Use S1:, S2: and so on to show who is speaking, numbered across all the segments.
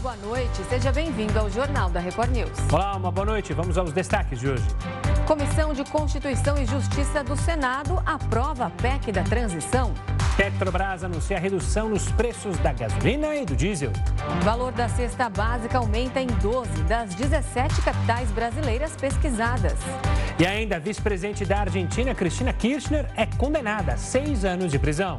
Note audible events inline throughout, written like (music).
S1: boa noite. Seja bem-vindo ao Jornal da Record News.
S2: Olá, uma boa noite. Vamos aos destaques de hoje.
S1: Comissão de Constituição e Justiça do Senado aprova a PEC da transição.
S2: Petrobras anuncia redução nos preços da gasolina e do diesel.
S1: O valor da cesta básica aumenta em 12 das 17 capitais brasileiras pesquisadas.
S2: E ainda a vice-presidente da Argentina, Cristina Kirchner, é condenada a seis anos de prisão.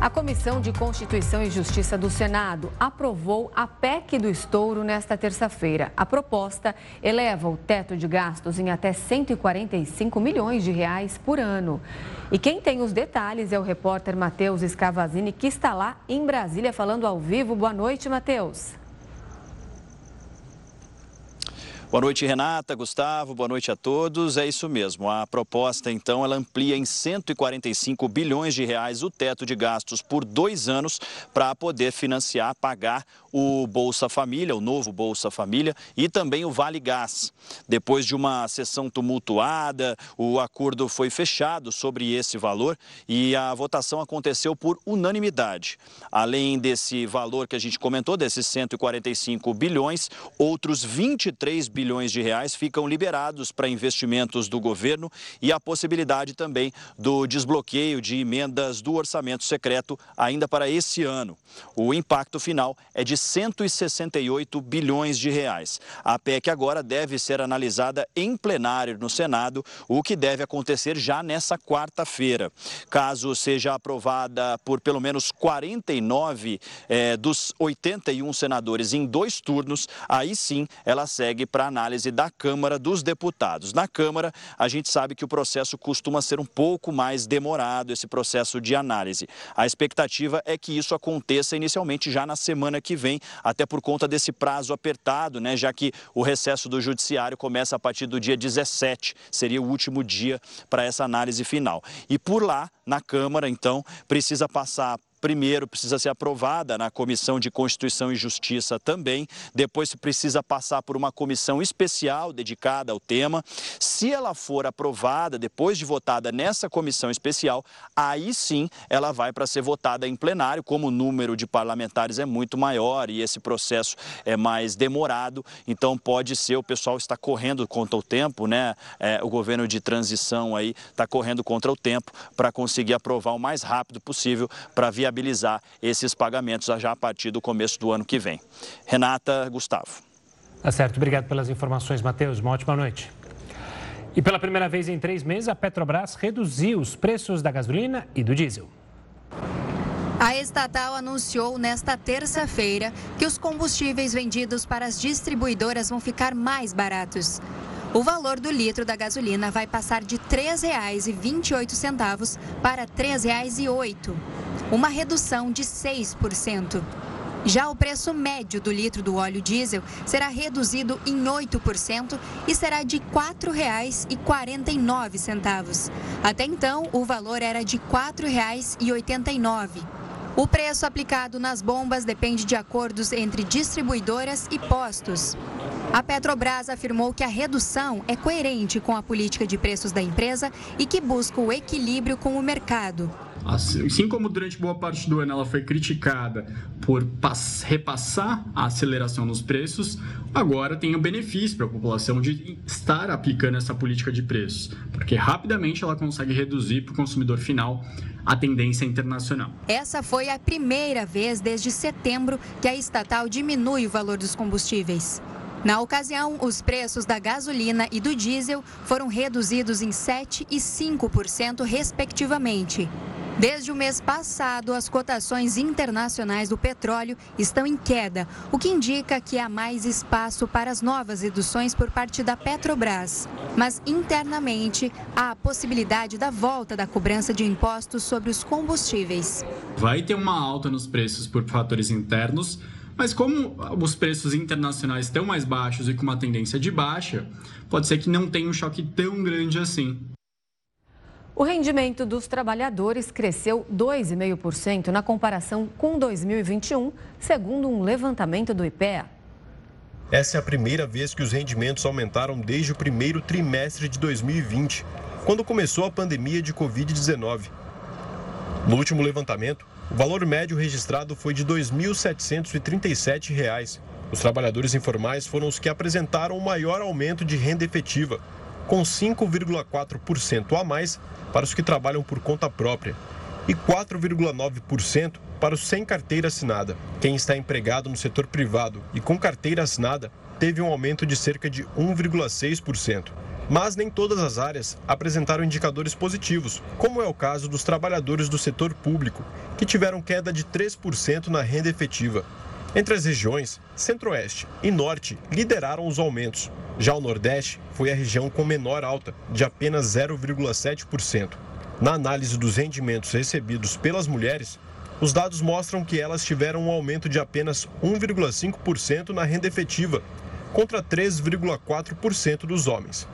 S1: A Comissão de Constituição e Justiça do Senado aprovou a PEC do estouro nesta terça-feira. A proposta eleva o teto de gastos em até 145 milhões de reais por ano. E quem tem os detalhes é o repórter Matheus Escavazini, que está lá em Brasília falando ao vivo. Boa noite, Matheus.
S3: Boa noite, Renata, Gustavo, boa noite a todos. É isso mesmo. A proposta, então, ela amplia em 145 bilhões de reais o teto de gastos por dois anos para poder financiar, pagar o Bolsa Família, o novo Bolsa Família e também o Vale Gás. Depois de uma sessão tumultuada, o acordo foi fechado sobre esse valor e a votação aconteceu por unanimidade. Além desse valor que a gente comentou, desses 145 bilhões, outros 23 bilhões bilhões de reais ficam liberados para investimentos do governo e a possibilidade também do desbloqueio de emendas do orçamento secreto ainda para esse ano. O impacto final é de 168 bilhões de reais. A PEC agora deve ser analisada em plenário no Senado, o que deve acontecer já nessa quarta-feira. Caso seja aprovada por pelo menos 49 eh, dos 81 senadores em dois turnos, aí sim ela segue para análise da Câmara dos Deputados. Na Câmara, a gente sabe que o processo costuma ser um pouco mais demorado, esse processo de análise. A expectativa é que isso aconteça inicialmente já na semana que vem, até por conta desse prazo apertado, né? Já que o recesso do Judiciário começa a partir do dia 17, seria o último dia para essa análise final. E por lá, na Câmara, então, precisa passar primeiro precisa ser aprovada na Comissão de Constituição e Justiça também, depois precisa passar por uma comissão especial dedicada ao tema. Se ela for aprovada, depois de votada nessa comissão especial, aí sim ela vai para ser votada em plenário, como o número de parlamentares é muito maior e esse processo é mais demorado, então pode ser, o pessoal está correndo contra o tempo, né? É, o governo de transição aí está correndo contra o tempo para conseguir aprovar o mais rápido possível para via viabilizar esses pagamentos já a partir do começo do ano que vem. Renata, Gustavo.
S2: Tá certo, obrigado pelas informações, Matheus. Uma ótima noite. E pela primeira vez em três meses, a Petrobras reduziu os preços da gasolina e do diesel.
S4: A estatal anunciou nesta terça-feira que os combustíveis vendidos para as distribuidoras vão ficar mais baratos. O valor do litro da gasolina vai passar de R$ 3,28 para R$ 3,08, uma redução de 6%. Já o preço médio do litro do óleo diesel será reduzido em 8% e será de R$ 4,49. Até então, o valor era de R$ 4,89. O preço aplicado nas bombas depende de acordos entre distribuidoras e postos. A Petrobras afirmou que a redução é coerente com a política de preços da empresa e que busca o equilíbrio com o mercado.
S5: Assim como durante boa parte do ano ela foi criticada por repassar a aceleração nos preços, agora tem o benefício para a população de estar aplicando essa política de preços, porque rapidamente ela consegue reduzir para o consumidor final a tendência internacional.
S4: Essa foi a primeira vez desde setembro que a estatal diminui o valor dos combustíveis. Na ocasião, os preços da gasolina e do diesel foram reduzidos em 7% e 5%, respectivamente. Desde o mês passado, as cotações internacionais do petróleo estão em queda, o que indica que há mais espaço para as novas reduções por parte da Petrobras. Mas internamente, há a possibilidade da volta da cobrança de impostos sobre os combustíveis.
S5: Vai ter uma alta nos preços por fatores internos mas como os preços internacionais estão mais baixos e com uma tendência de baixa, pode ser que não tenha um choque tão grande assim.
S1: O rendimento dos trabalhadores cresceu 2,5% na comparação com 2021, segundo um levantamento do IPEA.
S6: Essa é a primeira vez que os rendimentos aumentaram desde o primeiro trimestre de 2020, quando começou a pandemia de Covid-19. No último levantamento, o valor médio registrado foi de R$ 2.737. Os trabalhadores informais foram os que apresentaram o maior aumento de renda efetiva, com 5,4% a mais para os que trabalham por conta própria e 4,9% para os sem carteira assinada. Quem está empregado no setor privado e com carteira assinada teve um aumento de cerca de 1,6%. Mas nem todas as áreas apresentaram indicadores positivos, como é o caso dos trabalhadores do setor público, que tiveram queda de 3% na renda efetiva. Entre as regiões, Centro-Oeste e Norte lideraram os aumentos. Já o Nordeste foi a região com menor alta, de apenas 0,7%. Na análise dos rendimentos recebidos pelas mulheres, os dados mostram que elas tiveram um aumento de apenas 1,5% na renda efetiva, contra 3,4% dos homens.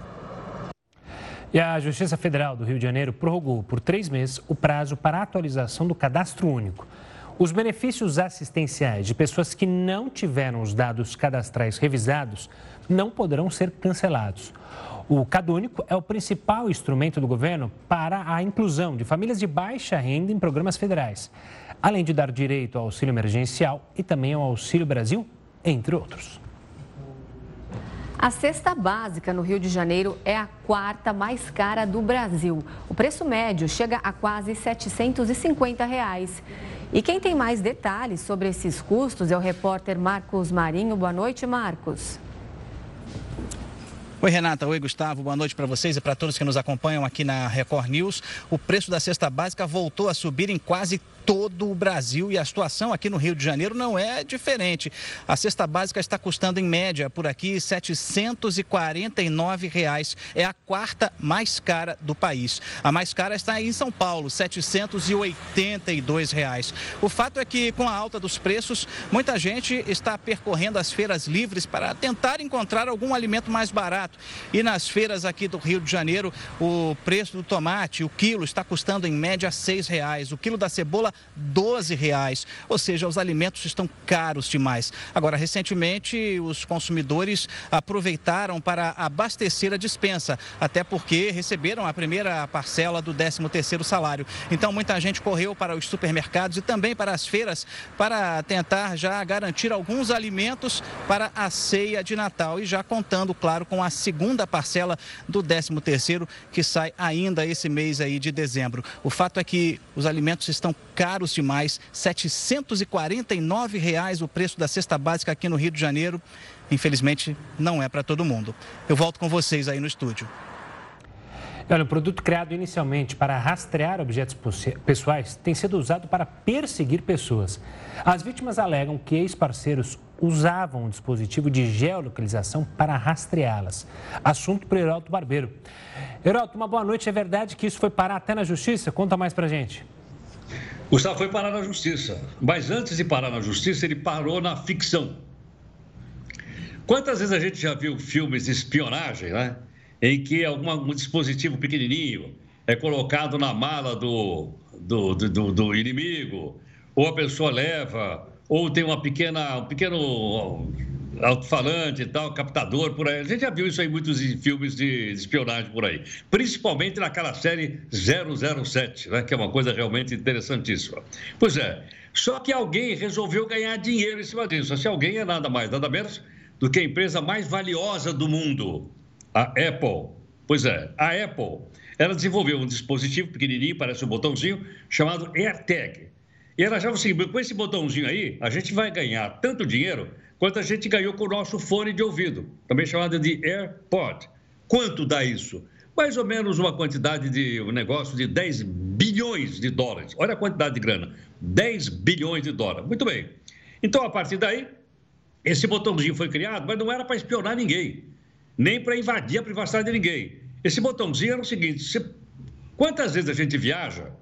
S2: E a Justiça Federal do Rio de Janeiro prorrogou por três meses o prazo para a atualização do cadastro único. Os benefícios assistenciais de pessoas que não tiveram os dados cadastrais revisados não poderão ser cancelados. O Cadúnico é o principal instrumento do governo para a inclusão de famílias de baixa renda em programas federais, além de dar direito ao auxílio emergencial e também ao Auxílio Brasil, entre outros.
S1: A cesta básica no Rio de Janeiro é a quarta mais cara do Brasil. O preço médio chega a quase 750 reais. E quem tem mais detalhes sobre esses custos é o repórter Marcos Marinho. Boa noite, Marcos.
S7: Oi, Renata. Oi, Gustavo. Boa noite para vocês e para todos que nos acompanham aqui na Record News. O preço da cesta básica voltou a subir em quase todo o Brasil e a situação aqui no Rio de Janeiro não é diferente. A cesta básica está custando em média por aqui 749 reais. É a quarta mais cara do país. A mais cara está em São Paulo, 782 reais. O fato é que com a alta dos preços, muita gente está percorrendo as feiras livres para tentar encontrar algum alimento mais barato. E nas feiras aqui do Rio de Janeiro, o preço do tomate, o quilo, está custando em média 6 reais. O quilo da cebola 12 reais. Ou seja, os alimentos estão caros demais. Agora, recentemente, os consumidores aproveitaram para abastecer a dispensa, até porque receberam a primeira parcela do 13º salário. Então, muita gente correu para os supermercados e também para as feiras para tentar já garantir alguns alimentos para a ceia de Natal e já contando, claro, com a segunda parcela do 13º que sai ainda esse mês aí de dezembro. O fato é que os alimentos estão caros caros demais. 749 reais o preço da cesta básica aqui no Rio de Janeiro. Infelizmente, não é para todo mundo. Eu volto com vocês aí no estúdio.
S2: Olha, o produto criado inicialmente para rastrear objetos pessoais tem sido usado para perseguir pessoas. As vítimas alegam que ex-parceiros usavam um dispositivo de geolocalização para rastreá-las. Assunto para o Heraldo Barbeiro. Heraldo, uma boa noite. É verdade que isso foi parar até na justiça? Conta mais para gente.
S8: Gustavo foi parar na justiça, mas antes de parar na justiça, ele parou na ficção. Quantas vezes a gente já viu filmes de espionagem, né? Em que algum um dispositivo pequenininho é colocado na mala do, do, do, do inimigo, ou a pessoa leva, ou tem uma pequena, um pequeno alto-falante e tal, captador por aí. A gente já viu isso aí em muitos filmes de espionagem por aí. Principalmente naquela série 007, né, que é uma coisa realmente interessantíssima. Pois é, só que alguém resolveu ganhar dinheiro em cima disso. Esse alguém é nada mais, nada menos do que a empresa mais valiosa do mundo, a Apple. Pois é, a Apple, ela desenvolveu um dispositivo pequenininho, parece um botãozinho, chamado AirTag. E ela já o seguinte, com esse botãozinho aí, a gente vai ganhar tanto dinheiro quanto a gente ganhou com o nosso fone de ouvido, também chamado de AirPod. Quanto dá isso? Mais ou menos uma quantidade de um negócio de 10 bilhões de dólares. Olha a quantidade de grana: 10 bilhões de dólares. Muito bem. Então, a partir daí, esse botãozinho foi criado, mas não era para espionar ninguém, nem para invadir a privacidade de ninguém. Esse botãozinho era o seguinte: você... quantas vezes a gente viaja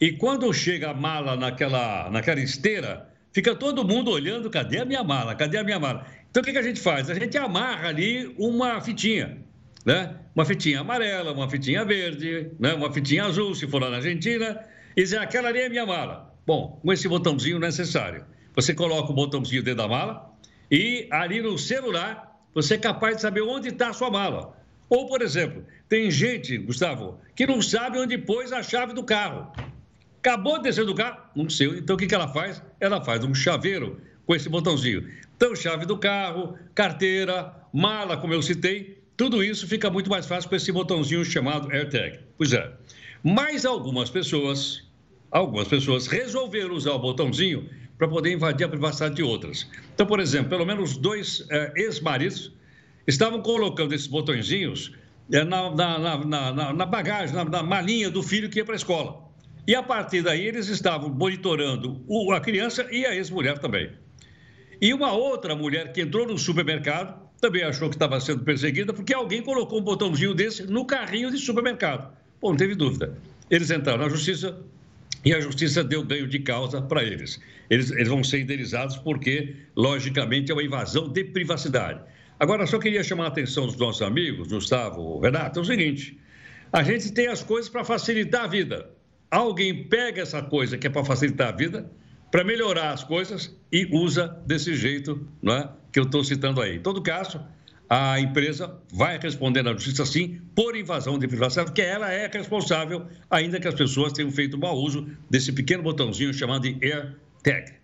S8: e quando chega a mala naquela, naquela esteira, fica todo mundo olhando, cadê a minha mala? Cadê a minha mala? Então o que, que a gente faz? A gente amarra ali uma fitinha, né? Uma fitinha amarela, uma fitinha verde, né? uma fitinha azul, se for lá na Argentina, e dizer, aquela ali é minha mala. Bom, com esse botãozinho necessário. Você coloca o botãozinho dentro da mala E ali no celular, você é capaz de saber onde está a sua mala. Ou, por exemplo, tem gente, Gustavo, que não sabe onde pôs a chave do carro. Acabou de descer do carro, não sei. Então, o que, ela faz? Ela faz um chaveiro com esse botãozinho. Então, chave do carro, carteira, mala, como eu citei, tudo isso fica muito mais fácil com esse botãozinho chamado AirTag. Pois é. Mas algumas pessoas, algumas pessoas resolveram usar o botãozinho para poder invadir a privacidade de outras. Então, por exemplo, pelo menos dois é, ex-maridos estavam colocando esses botõezinhos é, na, na, na, na, bagagem, na, malinha do filho que ia para a escola. E a partir daí eles estavam monitorando a criança e a ex-mulher também. E uma outra mulher que entrou no supermercado também achou que estava sendo perseguida porque alguém colocou um botãozinho desse no carrinho de supermercado. Bom, não teve dúvida. Eles entraram na justiça e a justiça deu ganho de causa para eles. eles. Eles vão ser indenizados porque, logicamente, é uma invasão de privacidade. Agora, só queria chamar a atenção dos nossos amigos, Gustavo, Renato, é o seguinte: a gente tem as coisas para facilitar a vida. Alguém pega essa coisa que é para facilitar a vida, para melhorar as coisas e usa desse jeito não é, que eu estou citando aí. Em todo caso, a empresa vai responder na justiça sim por invasão de privacidade, porque ela é responsável, ainda que as pessoas tenham feito mau uso desse pequeno botãozinho chamado de AirTag.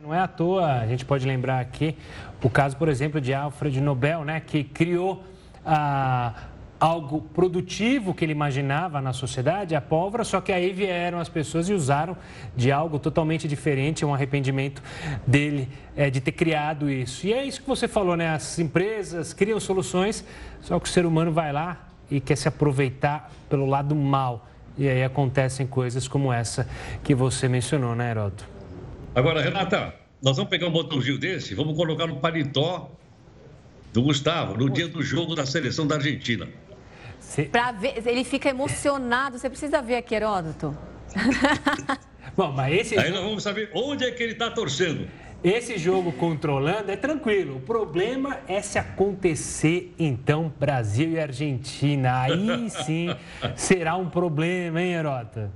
S2: Não é à toa, a gente pode lembrar aqui o caso, por exemplo, de Alfred Nobel, né, que criou a, algo produtivo que ele imaginava na sociedade, a pólvora, só que aí vieram as pessoas e usaram de algo totalmente diferente, um arrependimento dele é, de ter criado isso. E é isso que você falou, né? As empresas criam soluções, só que o ser humano vai lá e quer se aproveitar pelo lado mal. E aí acontecem coisas como essa que você mencionou, né, Heroto?
S8: Agora, Renata, nós vamos pegar um botãozinho desse, vamos colocar no paletó do Gustavo, no dia do jogo da seleção da Argentina.
S1: Pra ver, ele fica emocionado. Você precisa ver aqui, Heródoto. (laughs)
S8: Bom, mas esse. Aí nós vamos saber onde é que ele está torcendo.
S2: Esse jogo controlando é tranquilo. O problema é se acontecer, então, Brasil e Argentina. Aí (laughs) sim será um problema, hein, Herota?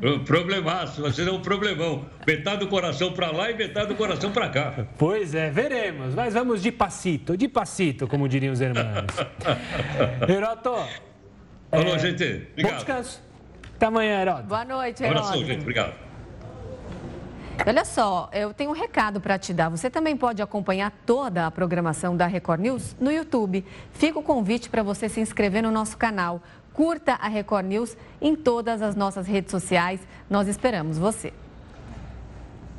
S8: Um problemaço, vai ser um problemão. Metade do coração para lá e metade do coração para cá.
S2: Pois é, veremos. Mas vamos de passito, de passito, como diriam os irmãos. (laughs) Heroto,
S8: Falou, é... gente. Obrigado.
S2: Bom descanso. Até amanhã, Heródoto.
S1: Boa noite, Heródoto.
S8: Abração, gente. Obrigado.
S1: Olha só, eu tenho um recado para te dar. Você também pode acompanhar toda a programação da Record News no YouTube. Fica o convite para você se inscrever no nosso canal. Curta a Record News em todas as nossas redes sociais. Nós esperamos você.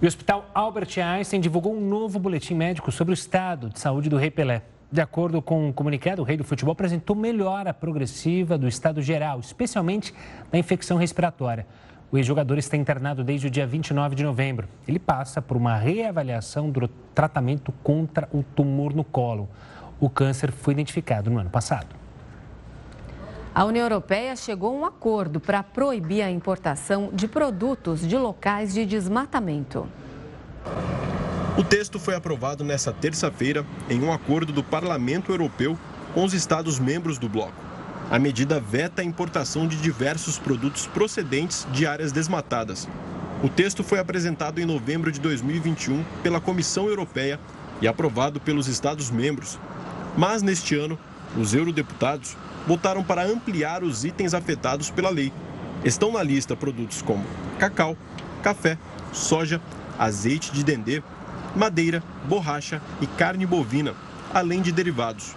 S2: O Hospital Albert Einstein divulgou um novo boletim médico sobre o estado de saúde do Rei Pelé. De acordo com um comunicado, o rei do futebol apresentou melhora progressiva do estado geral, especialmente da infecção respiratória. O ex-jogador está internado desde o dia 29 de novembro. Ele passa por uma reavaliação do tratamento contra o tumor no colo. O câncer foi identificado no ano passado.
S1: A União Europeia chegou a um acordo para proibir a importação de produtos de locais de desmatamento.
S6: O texto foi aprovado nesta terça-feira em um acordo do Parlamento Europeu com os Estados-membros do bloco. A medida veta a importação de diversos produtos procedentes de áreas desmatadas. O texto foi apresentado em novembro de 2021 pela Comissão Europeia e aprovado pelos Estados-membros. Mas neste ano, os eurodeputados votaram para ampliar os itens afetados pela lei. Estão na lista produtos como cacau, café, soja, azeite de dendê, madeira, borracha e carne bovina, além de derivados.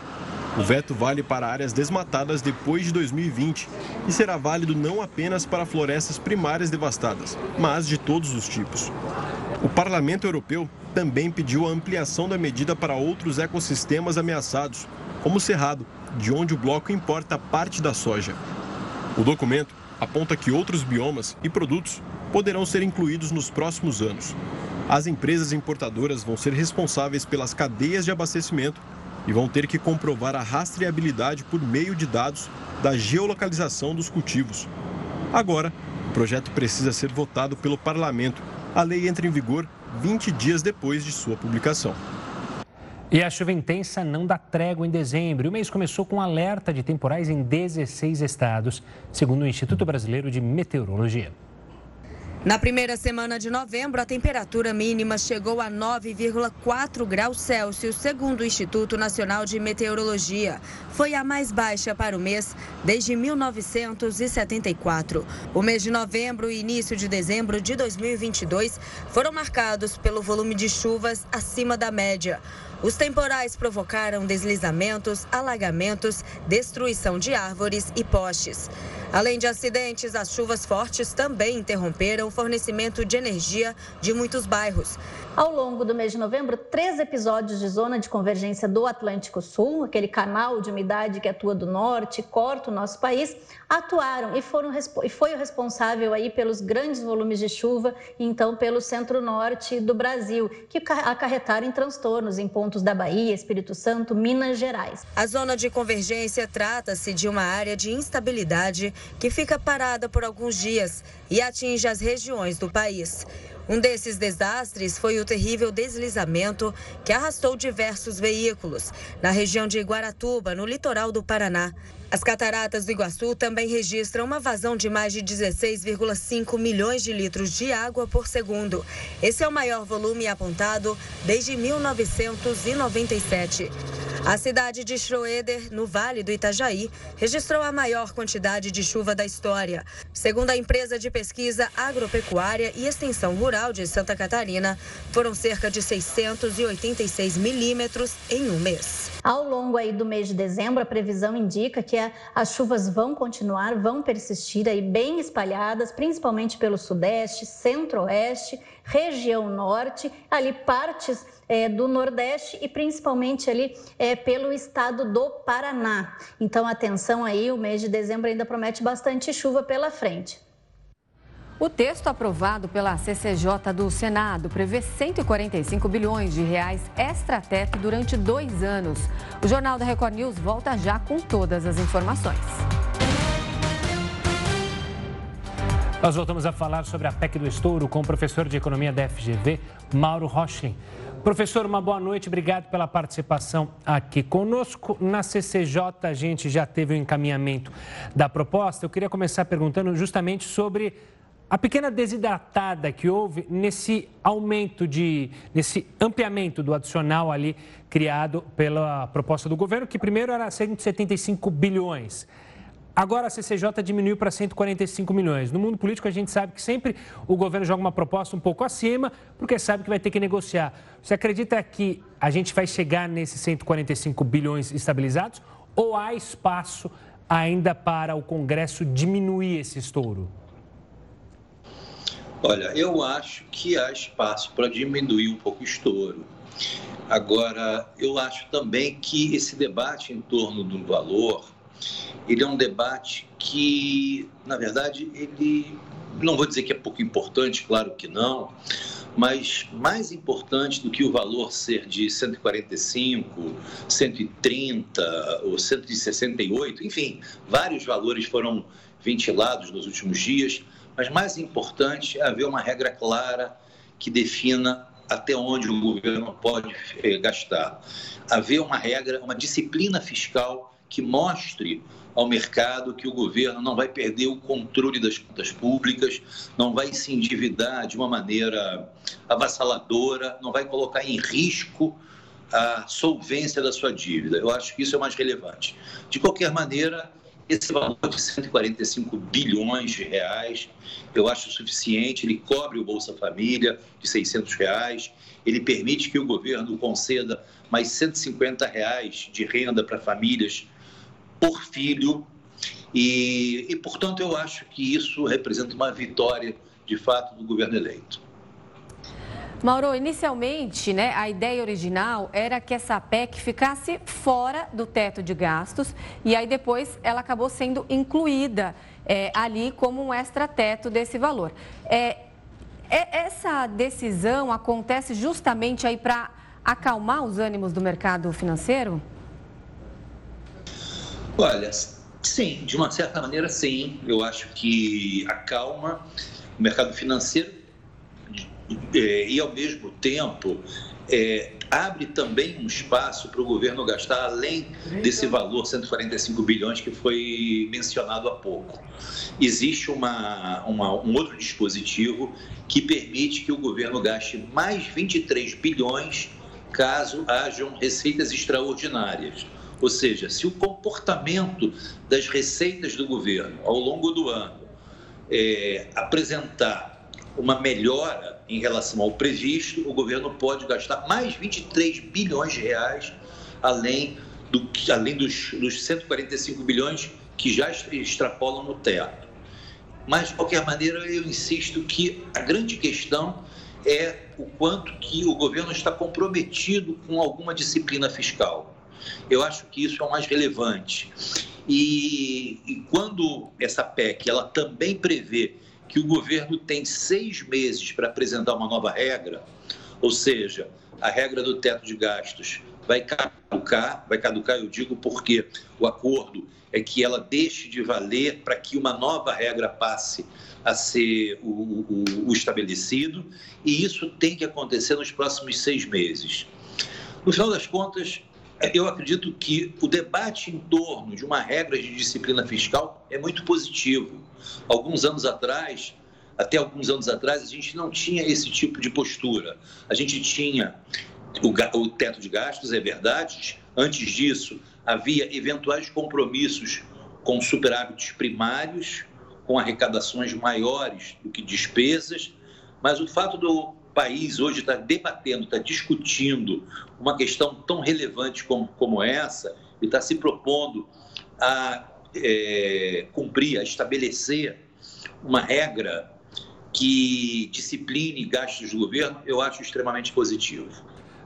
S6: O veto vale para áreas desmatadas depois de 2020 e será válido não apenas para florestas primárias devastadas, mas de todos os tipos. O Parlamento Europeu também pediu a ampliação da medida para outros ecossistemas ameaçados, como o Cerrado, de onde o bloco importa parte da soja. O documento aponta que outros biomas e produtos poderão ser incluídos nos próximos anos. As empresas importadoras vão ser responsáveis pelas cadeias de abastecimento e vão ter que comprovar a rastreabilidade por meio de dados da geolocalização dos cultivos. Agora, o projeto precisa ser votado pelo parlamento. A lei entra em vigor 20 dias depois de sua publicação.
S2: E a chuva intensa não dá trégua em dezembro. O mês começou com alerta de temporais em 16 estados, segundo o Instituto Brasileiro de Meteorologia.
S9: Na primeira semana de novembro, a temperatura mínima chegou a 9,4 graus Celsius, segundo o Instituto Nacional de Meteorologia. Foi a mais baixa para o mês desde 1974. O mês de novembro e início de dezembro de 2022 foram marcados pelo volume de chuvas acima da média. Os temporais provocaram deslizamentos, alagamentos, destruição de árvores e postes. Além de acidentes, as chuvas fortes também interromperam o fornecimento de energia de muitos bairros.
S10: Ao longo do mês de novembro, três episódios de zona de convergência do Atlântico Sul, aquele canal de umidade que atua do norte e corta o nosso país, atuaram e, foram, e foi o responsável aí pelos grandes volumes de chuva e então pelo centro-norte do Brasil, que acarretaram em transtornos em pontos da Bahia, Espírito Santo, Minas Gerais.
S9: A zona de convergência trata-se de uma área de instabilidade que fica parada por alguns dias e atinge as regiões do país. Um desses desastres foi o terrível deslizamento que arrastou diversos veículos na região de Guaratuba, no litoral do Paraná. As cataratas do Iguaçu também registram uma vazão de mais de 16,5 milhões de litros de água por segundo. Esse é o maior volume apontado desde 1997. A cidade de Schroeder, no Vale do Itajaí, registrou a maior quantidade de chuva da história. Segundo a empresa de pesquisa agropecuária e extensão rural de Santa Catarina, foram cerca de 686 milímetros em um mês.
S10: Ao longo aí do mês de dezembro, a previsão indica que as chuvas vão continuar, vão persistir aí bem espalhadas, principalmente pelo sudeste, centro-oeste, região norte, ali partes é, do Nordeste e principalmente ali é, pelo estado do Paraná. Então, atenção aí, o mês de dezembro ainda promete bastante chuva pela frente.
S1: O texto aprovado pela CCJ do Senado prevê 145 bilhões de reais extra-teto durante dois anos. O Jornal da Record News volta já com todas as informações.
S2: Nós voltamos a falar sobre a PEC do estouro com o professor de Economia da FGV, Mauro Rochlin. Professor, uma boa noite, obrigado pela participação aqui conosco. Na CCJ, a gente já teve o um encaminhamento da proposta. Eu queria começar perguntando justamente sobre a pequena desidratada que houve nesse aumento de, nesse ampliamento do adicional ali criado pela proposta do governo, que primeiro era 175 bilhões. Agora a CCJ diminuiu para 145 milhões. No mundo político, a gente sabe que sempre o governo joga uma proposta um pouco acima, porque sabe que vai ter que negociar. Você acredita que a gente vai chegar nesses 145 bilhões estabilizados? Ou há espaço ainda para o Congresso diminuir esse estouro?
S11: Olha, eu acho que há espaço para diminuir um pouco o estouro. Agora, eu acho também que esse debate em torno do valor, ele é um debate que, na verdade, ele não vou dizer que é pouco importante, claro que não, mas mais importante do que o valor ser de 145, 130 ou 168, enfim, vários valores foram ventilados nos últimos dias mas mais importante é haver uma regra clara que defina até onde o governo pode eh, gastar. Haver uma regra, uma disciplina fiscal que mostre ao mercado que o governo não vai perder o controle das contas públicas, não vai se endividar de uma maneira avassaladora, não vai colocar em risco a solvência da sua dívida. Eu acho que isso é o mais relevante. De qualquer maneira, esse valor de 145 bilhões de reais, eu acho suficiente, ele cobre o Bolsa Família de 600 reais, ele permite que o governo conceda mais 150 reais de renda para famílias por filho, e, e, portanto, eu acho que isso representa uma vitória, de fato, do governo eleito.
S1: Mauro, inicialmente, né, a ideia original era que essa PEC ficasse fora do teto de gastos e aí depois ela acabou sendo incluída é, ali como um extra-teto desse valor. É, é, essa decisão acontece justamente aí para acalmar os ânimos do mercado financeiro?
S11: Olha, sim, de uma certa maneira, sim. Eu acho que acalma o mercado financeiro e, ao mesmo tempo, é, abre também um espaço para o governo gastar além desse valor, 145 bilhões que foi mencionado há pouco. Existe uma, uma, um outro dispositivo que permite que o governo gaste mais 23 bilhões caso hajam receitas extraordinárias. Ou seja, se o comportamento das receitas do governo ao longo do ano é, apresentar uma melhora em relação ao previsto, o governo pode gastar mais 23 bilhões de reais, além, do, além dos, dos 145 bilhões que já extrapolam no teto. Mas, de qualquer maneira, eu insisto que a grande questão é o quanto que o governo está comprometido com alguma disciplina fiscal. Eu acho que isso é o mais relevante. E, e quando essa PEC ela também prevê que o governo tem seis meses para apresentar uma nova regra, ou seja, a regra do teto de gastos vai caducar, vai caducar, eu digo porque o acordo é que ela deixe de valer para que uma nova regra passe a ser o, o, o, estabelecido, e isso tem que acontecer nos próximos seis meses. No final das contas, eu acredito que o debate em torno de uma regra de disciplina fiscal é muito positivo. Alguns anos atrás, até alguns anos atrás, a gente não tinha esse tipo de postura. A gente tinha o, o teto de gastos, é verdade. Antes disso, havia eventuais compromissos com superávites primários, com arrecadações maiores do que despesas, mas o fato do país hoje está debatendo, está discutindo uma questão tão relevante como, como essa e está se propondo a é, cumprir, a estabelecer uma regra que discipline gastos do governo, eu acho extremamente positivo.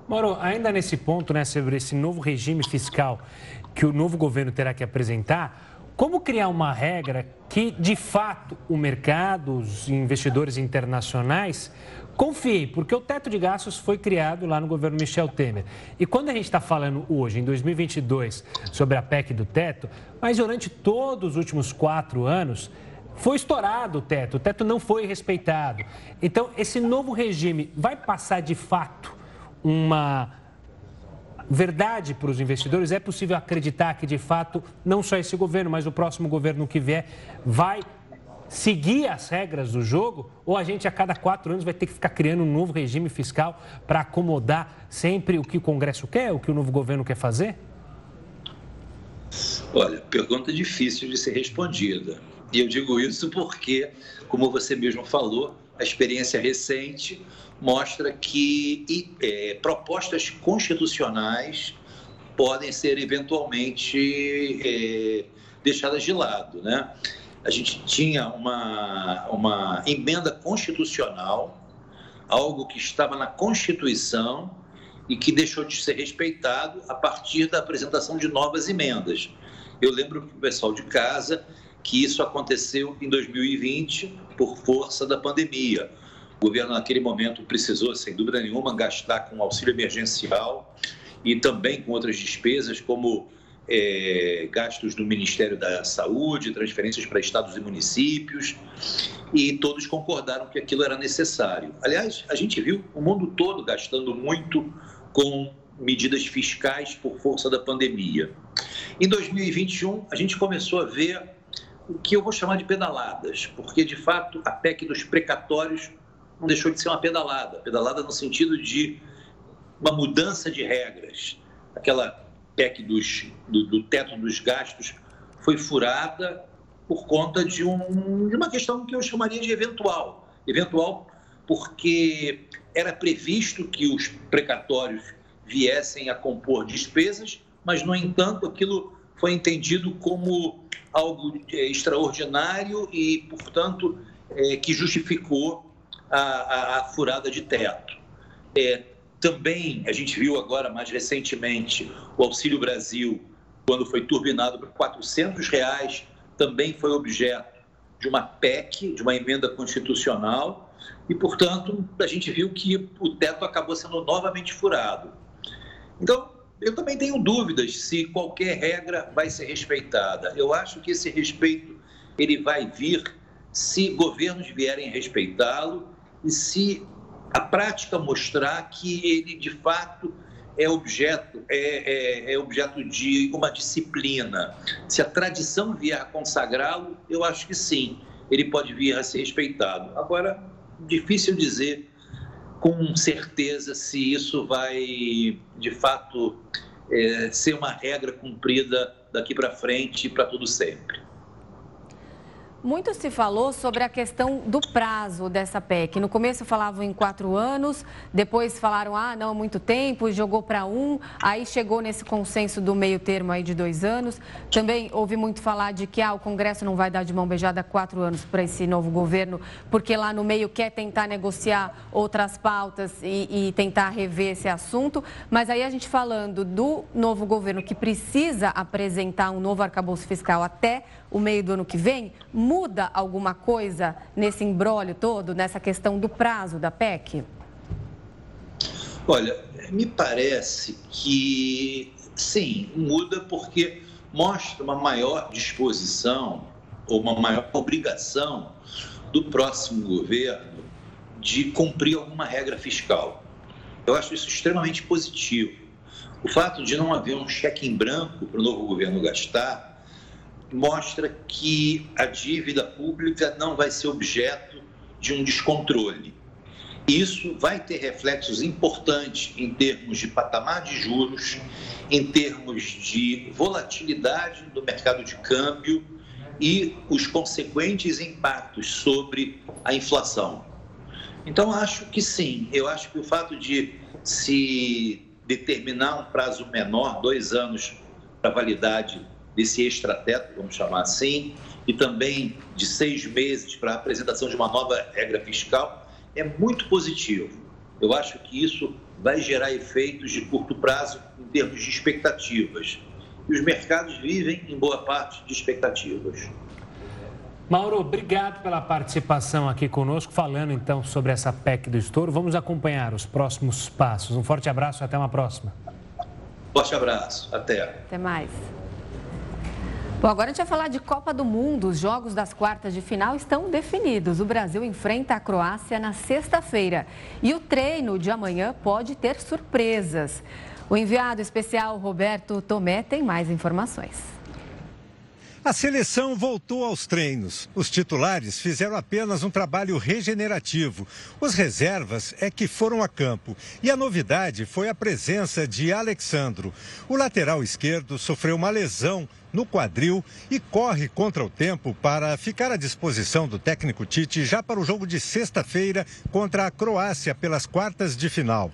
S2: Moro, ainda nesse ponto, né, sobre esse novo regime fiscal que o novo governo terá que apresentar, como criar uma regra que, de fato, o mercado, os investidores internacionais confiem, porque o teto de gastos foi criado lá no governo Michel Temer. E quando a gente está falando hoje, em 2022, sobre a PEC do teto, mas durante todos os últimos quatro anos, foi estourado o teto, o teto não foi respeitado. Então, esse novo regime vai passar de fato uma verdade para os investidores? É possível acreditar que, de fato, não só esse governo, mas o próximo governo que vier vai seguir as regras do jogo? Ou a gente, a cada quatro anos, vai ter que ficar criando um novo regime fiscal para acomodar sempre o que o Congresso quer, o que o novo governo quer fazer?
S11: Olha, pergunta difícil de ser respondida. E eu digo isso porque, como você mesmo falou, a experiência recente mostra que é, propostas constitucionais podem ser eventualmente é, deixadas de lado, né? A gente tinha uma, uma emenda constitucional, algo que estava na Constituição e que deixou de ser respeitado a partir da apresentação de novas emendas. Eu lembro para o pessoal de casa que isso aconteceu em 2020 por força da pandemia. O governo, naquele momento, precisou, sem dúvida nenhuma, gastar com auxílio emergencial e também com outras despesas, como é, gastos do Ministério da Saúde, transferências para estados e municípios, e todos concordaram que aquilo era necessário. Aliás, a gente viu o mundo todo gastando muito com medidas fiscais por força da pandemia. Em 2021, a gente começou a ver o que eu vou chamar de pedaladas, porque de fato a PEC dos precatórios não deixou de ser uma pedalada pedalada no sentido de uma mudança de regras. Aquela PEC dos, do, do teto dos gastos foi furada por conta de, um, de uma questão que eu chamaria de eventual. Eventual porque era previsto que os precatórios viessem a compor despesas, mas, no entanto, aquilo foi entendido como algo é, extraordinário e, portanto, é, que justificou a, a, a furada de teto. É, também a gente viu agora, mais recentemente, o Auxílio Brasil, quando foi turbinado por 400 reais, também foi objeto de uma PEC, de uma emenda constitucional, e, portanto, a gente viu que o teto acabou sendo novamente furado. Então, eu também tenho dúvidas se qualquer regra vai ser respeitada. Eu acho que esse respeito ele vai vir se governos vierem respeitá-lo e se a prática mostrar que ele, de fato, é objeto, é, é, é, objeto de uma disciplina. Se a tradição vier a consagrá-lo, eu acho que sim, ele pode vir a ser respeitado. Agora, difícil dizer com certeza se isso vai, de fato, é, ser uma regra cumprida daqui para frente e para tudo sempre.
S1: Muito se falou sobre a questão do prazo dessa PEC. No começo falavam em quatro anos, depois falaram, ah, não, muito tempo, jogou para um, aí chegou nesse consenso do meio termo aí de dois anos. Também ouvi muito falar de que ah, o Congresso não vai dar de mão beijada quatro anos para esse novo governo, porque lá no meio quer tentar negociar outras pautas e, e tentar rever esse assunto. Mas aí a gente falando do novo governo que precisa apresentar um novo arcabouço fiscal até o meio do ano que vem, muda alguma coisa nesse embrólio todo, nessa questão do prazo da PEC?
S11: Olha, me parece que sim, muda porque mostra uma maior disposição ou uma maior obrigação do próximo governo de cumprir alguma regra fiscal. Eu acho isso extremamente positivo. O fato de não haver um cheque em branco para o novo governo gastar mostra que a dívida pública não vai ser objeto de um descontrole. Isso vai ter reflexos importantes em termos de patamar de juros, em termos de volatilidade do mercado de câmbio e os consequentes impactos sobre a inflação. Então, acho que sim, eu acho que o fato de se determinar um prazo menor, dois anos para validade desse extrateto, vamos chamar assim, e também de seis meses para a apresentação de uma nova regra fiscal, é muito positivo. Eu acho que isso vai gerar efeitos de curto prazo em termos de expectativas. E os mercados vivem, em boa parte, de expectativas.
S2: Mauro, obrigado pela participação aqui conosco, falando então sobre essa PEC do estouro. Vamos acompanhar os próximos passos. Um forte abraço e até uma próxima.
S11: Forte abraço. Até.
S1: Até mais. Bom, agora a gente vai falar de Copa do Mundo. Os jogos das quartas de final estão definidos. O Brasil enfrenta a Croácia na sexta-feira. E o treino de amanhã pode ter surpresas. O enviado especial Roberto Tomé tem mais informações.
S12: A seleção voltou aos treinos. Os titulares fizeram apenas um trabalho regenerativo. Os reservas é que foram a campo. E a novidade foi a presença de Alexandro. O lateral esquerdo sofreu uma lesão no quadril e corre contra o tempo para ficar à disposição do técnico Tite já para o jogo de sexta-feira contra a Croácia pelas quartas de final.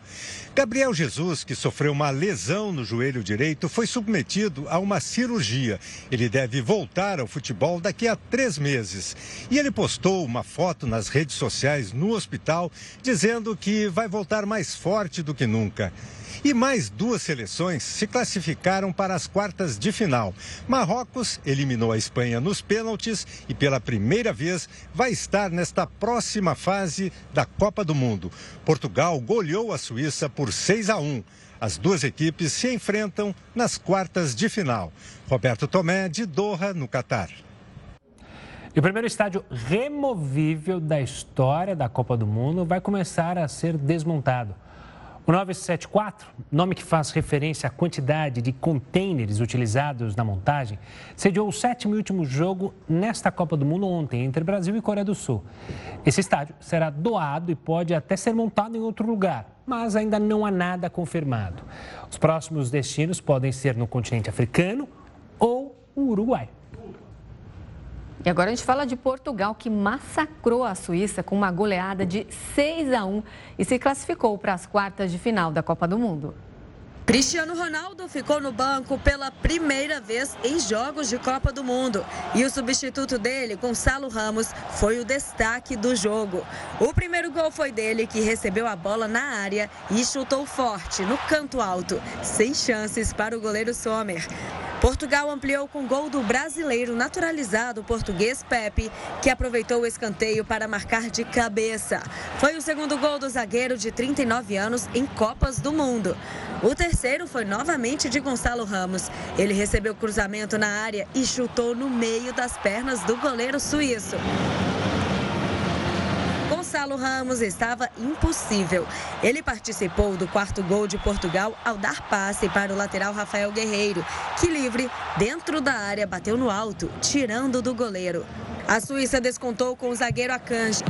S12: Gabriel Jesus, que sofreu uma lesão no joelho direito, foi submetido a uma cirurgia. Ele deve voltar ao futebol daqui a três meses. E ele postou uma foto nas redes sociais no hospital dizendo que vai voltar mais forte do que nunca. E mais duas seleções se classificaram para as quartas de final. Marrocos eliminou a Espanha nos pênaltis e pela primeira vez vai estar nesta próxima fase da Copa do Mundo. Portugal goleou a Suíça por 6 a 1. As duas equipes se enfrentam nas quartas de final. Roberto Tomé, de Doha, no Catar.
S2: E o primeiro estádio removível da história da Copa do Mundo vai começar a ser desmontado. O 974, nome que faz referência à quantidade de contêineres utilizados na montagem, sediou o sétimo e último jogo nesta Copa do Mundo ontem, entre Brasil e Coreia do Sul. Esse estádio será doado e pode até ser montado em outro lugar, mas ainda não há nada confirmado. Os próximos destinos podem ser no continente africano ou o Uruguai.
S1: E agora a gente fala de Portugal, que massacrou a Suíça com uma goleada de 6 a 1 e se classificou para as quartas de final da Copa do Mundo.
S9: Cristiano Ronaldo ficou no banco pela primeira vez em jogos de Copa do Mundo. E o substituto dele, Gonçalo Ramos, foi o destaque do jogo. O primeiro gol foi dele, que recebeu a bola na área e chutou forte, no canto alto, sem chances para o goleiro Sommer. Portugal ampliou com gol do brasileiro naturalizado português Pepe, que aproveitou o escanteio para marcar de cabeça. Foi o segundo gol do zagueiro de 39 anos em Copas do Mundo. O terceiro foi novamente de Gonçalo Ramos. Ele recebeu cruzamento na área e chutou no meio das pernas do goleiro suíço. Gonçalo Ramos estava impossível. Ele participou do quarto gol de Portugal ao dar passe para o lateral Rafael Guerreiro, que livre, dentro da área, bateu no alto, tirando do goleiro. A Suíça descontou com o zagueiro Akanji.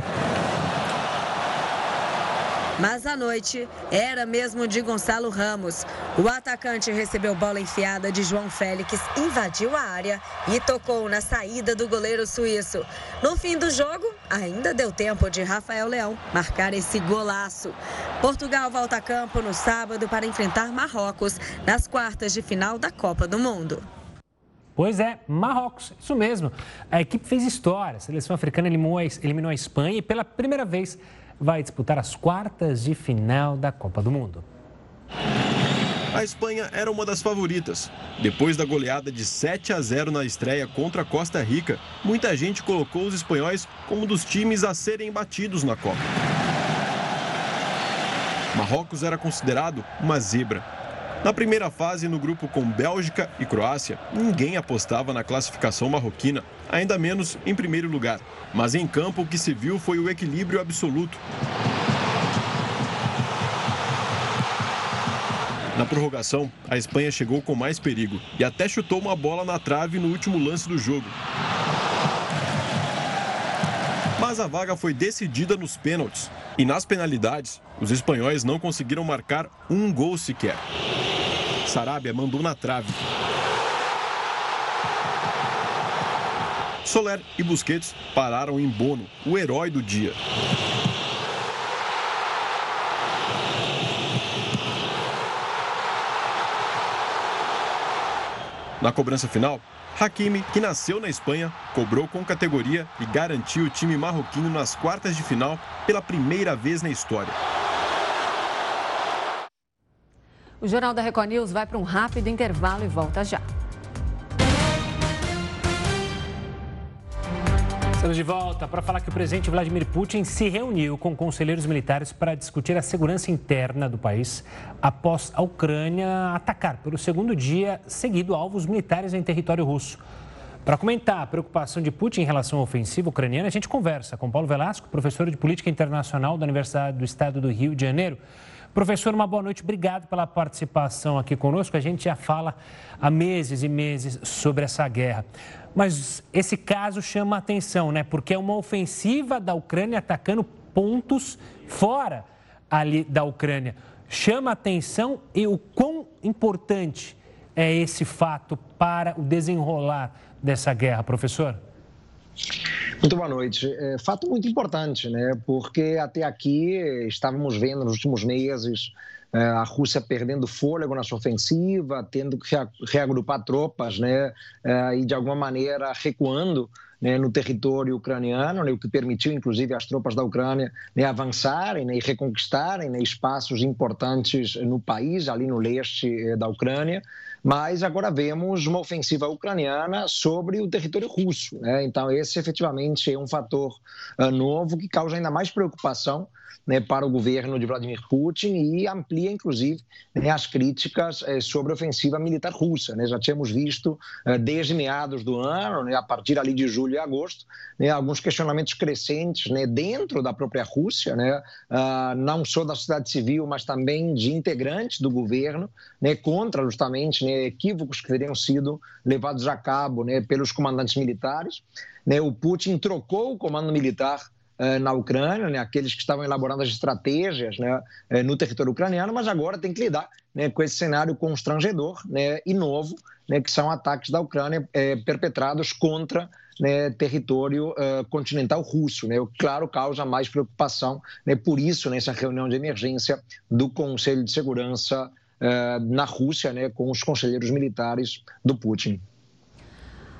S9: Mas a noite era mesmo de Gonçalo Ramos. O atacante recebeu bola enfiada de João Félix, invadiu a área e tocou na saída do goleiro suíço. No fim do jogo, ainda deu tempo de Rafael Leão marcar esse golaço. Portugal volta a campo no sábado para enfrentar Marrocos nas quartas de final da Copa do Mundo.
S2: Pois é, Marrocos, isso mesmo. A equipe fez história. A seleção africana eliminou a, Espanha e pela primeira vez vai disputar as quartas de final da Copa do Mundo.
S6: A Espanha era uma das favoritas. Depois da goleada de 7 a 0 na estreia contra a Costa Rica, muita gente colocou os espanhóis como um dos times a serem batidos na Copa. Marrocos era considerado uma zebra. Na primeira fase, no grupo com Bélgica e Croácia, ninguém apostava na classificação marroquina, ainda menos em primeiro lugar. Mas em campo, o que se viu foi o equilíbrio absoluto. Na prorrogação, a Espanha chegou com mais perigo e até chutou uma bola na trave no último lance do jogo. Mas a vaga foi decidida nos pênaltis. E nas penalidades, os espanhóis não conseguiram marcar um gol sequer. Sarabia mandou na trave. Soler e Busquets pararam em Bono, o herói do dia. Na cobrança final, Hakimi, que nasceu na Espanha, cobrou com categoria e garantiu o time marroquino nas quartas de final pela primeira vez na história.
S1: O Jornal da Record News vai para um rápido intervalo e volta já.
S2: Estamos de volta para falar que o presidente Vladimir Putin se reuniu com conselheiros militares para discutir a segurança interna do país após a Ucrânia atacar pelo segundo dia seguido alvos militares em território russo. Para comentar a preocupação de Putin em relação à ofensiva ucraniana, a gente conversa com Paulo Velasco, professor de Política Internacional da Universidade do Estado do Rio de Janeiro. Professor, uma boa noite. Obrigado pela participação aqui conosco. A gente já fala há meses e meses sobre essa guerra. Mas esse caso chama a atenção, né? Porque é uma ofensiva da Ucrânia atacando pontos fora ali da Ucrânia. Chama a atenção e o quão importante é esse fato para o desenrolar dessa guerra, professor?
S13: Muito boa noite. É, fato muito importante, né? Porque até aqui estávamos vendo nos últimos meses é, a Rússia perdendo fôlego na sua ofensiva, tendo que reagrupar tropas, né? É, e de alguma maneira recuando né, no território ucraniano, né, o que permitiu, inclusive, às tropas da Ucrânia né, avançarem né, e reconquistarem né, espaços importantes no país, ali no leste eh, da Ucrânia. Mas agora vemos uma ofensiva ucraniana sobre o território russo. Né? Então, esse efetivamente é um fator uh, novo que causa ainda mais preocupação né, para o governo de Vladimir Putin e amplia, inclusive, né, as críticas eh, sobre a ofensiva militar russa. Né? Já tínhamos visto, eh, desde meados do ano, né, a partir ali de julho e agosto, né, alguns questionamentos crescentes né, dentro da própria Rússia, uh, não só da sociedade civil, mas também de integrantes do governo, contra justamente equívocos que teriam sido levados a cabo pelos comandantes militares. O Putin trocou o comando militar na Ucrânia, né, aqueles que estavam elaborando as estratégias né, eh, no território ucraniano, mas agora tem que lidar né, com esse cenário constrangedor né, e novo, né, que são ataques da Ucrânia é, perpetrados contra né, território continental russo, né, o que, claro, causa mais preocupação. Né, por isso, nessa reunião de emergência do Conselho de Segurança na Rússia, né, com os conselheiros militares do Putin.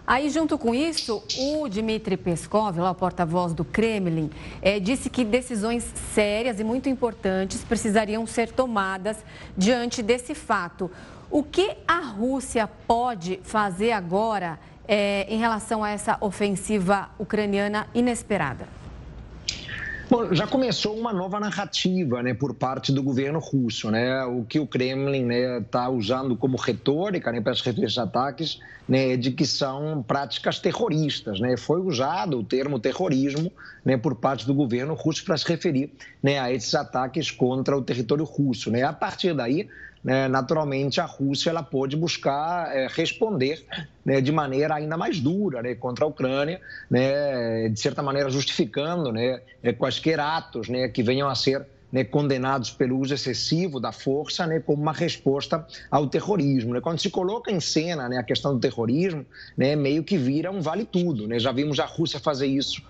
S1: Aí, junto com isso, o Dmitry Peskov, lá o porta-voz do Kremlin, é, disse que decisões sérias e muito importantes precisariam ser tomadas diante desse fato. O que a Rússia pode fazer agora é, em relação a essa ofensiva ucraniana inesperada?
S13: Bom, já começou uma nova narrativa, né, por parte do governo russo, né, o que o Kremlin está né, usando como retórica, né, para esses ataques, né, de que são práticas terroristas, né, foi usado o termo terrorismo, né, por parte do governo russo para se referir, né, a esses ataques contra o território russo, né, a partir daí né, naturalmente a Rússia ela pôde buscar é, responder né, de maneira ainda mais dura né, contra a Ucrânia, né, de certa maneira justificando né, é, quaisquer atos né, que venham a ser né, condenados pelo uso excessivo da força né, como uma resposta ao terrorismo. Né? Quando se coloca em cena a questão do terrorismo, meio que vira um vale-tudo. Né? Já vimos a Rússia fazer isso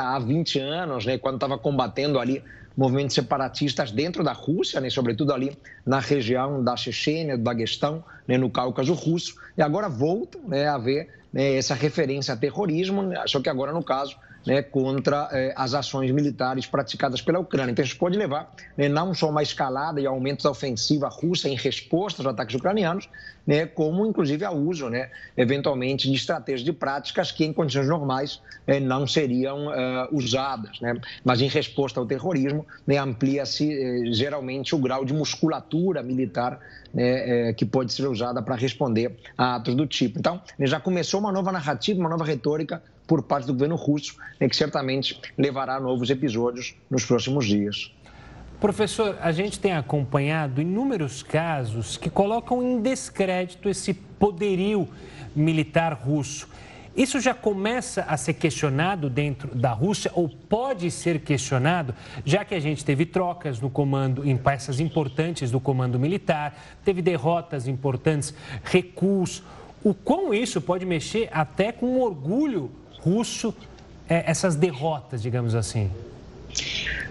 S13: há 20 anos, quando estava combatendo ali movimentos separatistas dentro da Rússia, né, sobretudo ali na região da Chechênia, do Daguestão, né, no Cáucaso Russo, e agora volta né, a haver né, essa referência a terrorismo, né, só que agora, no caso, né, contra eh, as ações militares praticadas pela Ucrânia. Então, isso pode levar né, não só uma escalada e aumento da ofensiva russa em resposta aos ataques ucranianos, né, como inclusive ao uso, né, eventualmente, de estratégias de práticas que, em condições normais, eh, não seriam eh, usadas. Né? Mas, em resposta ao terrorismo, né, amplia-se eh, geralmente o grau de musculatura militar né, que pode ser usada para responder a atos do tipo. Então, já começou uma nova narrativa, uma nova retórica por parte do governo russo, né, que certamente levará a novos episódios nos próximos dias.
S2: Professor, a gente tem acompanhado inúmeros casos que colocam em descrédito esse poderio militar russo. Isso já começa a ser questionado dentro da Rússia ou pode ser questionado, já que a gente teve trocas no comando, em peças importantes do comando militar, teve derrotas importantes, recuos. O quão isso pode mexer até com o orgulho russo é, essas derrotas, digamos assim?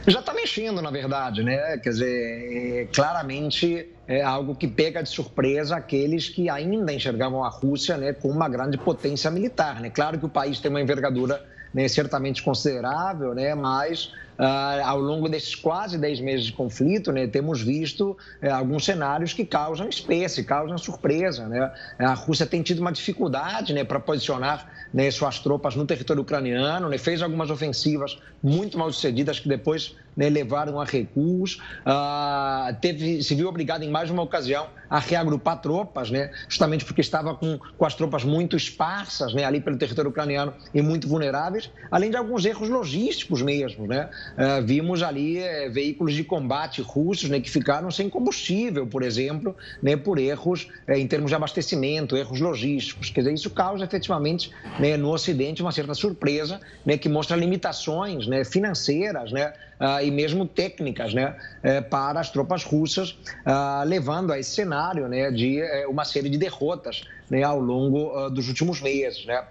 S13: Já está mexendo, na verdade, né? Quer dizer, é, claramente é algo que pega de surpresa aqueles que ainda enxergavam a Rússia né, como uma grande potência militar. Né? Claro que o país tem uma envergadura né, certamente considerável, né, mas Uh, ao longo desses quase 10 meses de conflito, né, temos visto uh, alguns cenários que causam espécie, causam surpresa. Né? A Rússia tem tido uma dificuldade né, para posicionar né, suas tropas no território ucraniano, né, fez algumas ofensivas muito mal sucedidas que depois né, levaram a recuos, uh, teve, se viu obrigado em mais uma ocasião a reagrupar tropas, né, justamente porque estava com, com as tropas muito esparsas né, ali pelo território ucraniano e muito vulneráveis, além de alguns erros logísticos mesmo. Né? Uh, vimos ali uh, veículos de combate russos né, que ficaram sem combustível, por exemplo, né, por erros eh, em termos de abastecimento, erros logísticos. Quer dizer, isso causa efetivamente né, no Ocidente uma certa surpresa né, que mostra limitações né, financeiras né, uh, e mesmo técnicas né, uh, para as tropas russas, uh, levando a esse cenário né, de eh, uma série de derrotas né, ao longo dos últimos meses. Né?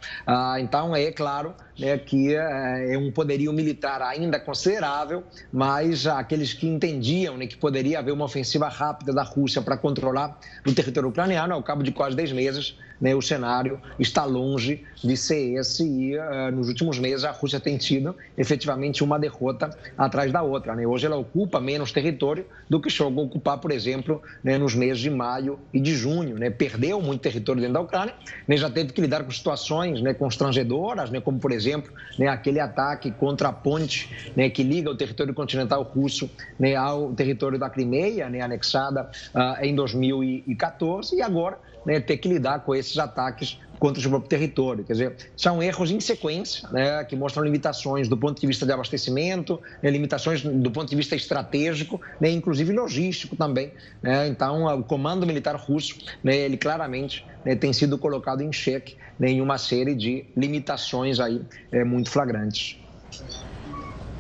S13: então, é claro né, que é um poderio militar ainda considerável, mas aqueles que entendiam né, que poderia haver uma ofensiva rápida da Rússia para controlar o território ucraniano, ao cabo de quase 10 meses, né, o cenário está longe de ser esse e uh, nos últimos meses a Rússia tem tido efetivamente uma derrota atrás da outra. Né? Hoje ela ocupa menos território do que chegou a ocupar, por exemplo, né, nos meses de maio e de junho. Né? Perdeu muito território da Ucrânia, né? já teve que lidar com situações né, constrangedoras, né, como por exemplo né, aquele ataque contra a ponte né, que liga o território continental russo né, ao território da Crimeia, né, anexada uh, em 2014, e agora né, ter que lidar com esses ataques contra o seu próprio território. Quer dizer, são erros em sequência, né, que mostram limitações do ponto de vista de abastecimento, né, limitações do ponto de vista estratégico, né, inclusive logístico também. Né? Então, o comando militar russo, né, ele claramente né, tem sido colocado em xeque né, em uma série de limitações aí é, muito flagrantes.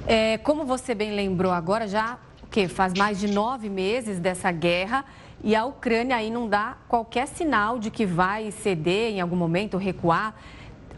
S1: É, como você bem lembrou agora, já que faz mais de nove meses dessa guerra e a Ucrânia aí não dá qualquer sinal de que vai ceder em algum momento, recuar.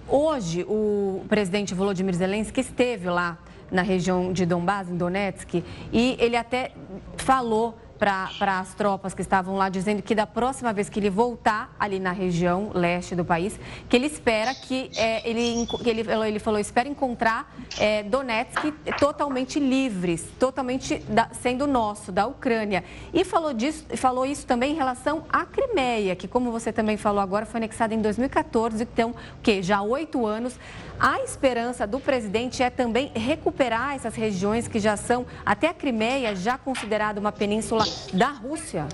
S1: Hoje, o presidente Volodymyr Zelensky esteve lá na região de Donbás, em Donetsk, e ele até falou para as tropas que estavam lá, dizendo que da próxima vez que ele voltar ali na região leste do país, que ele espera que é, ele, ele, ele falou, espera encontrar é, Donetsk totalmente livres, totalmente da, sendo nosso, da Ucrânia. E falou, disso, falou isso também em relação à Crimeia, que como você também falou agora, foi anexada em 2014, então, que já há oito anos. A esperança do presidente é também recuperar essas regiões que já são, até a Crimeia, já considerada uma península da Rússia?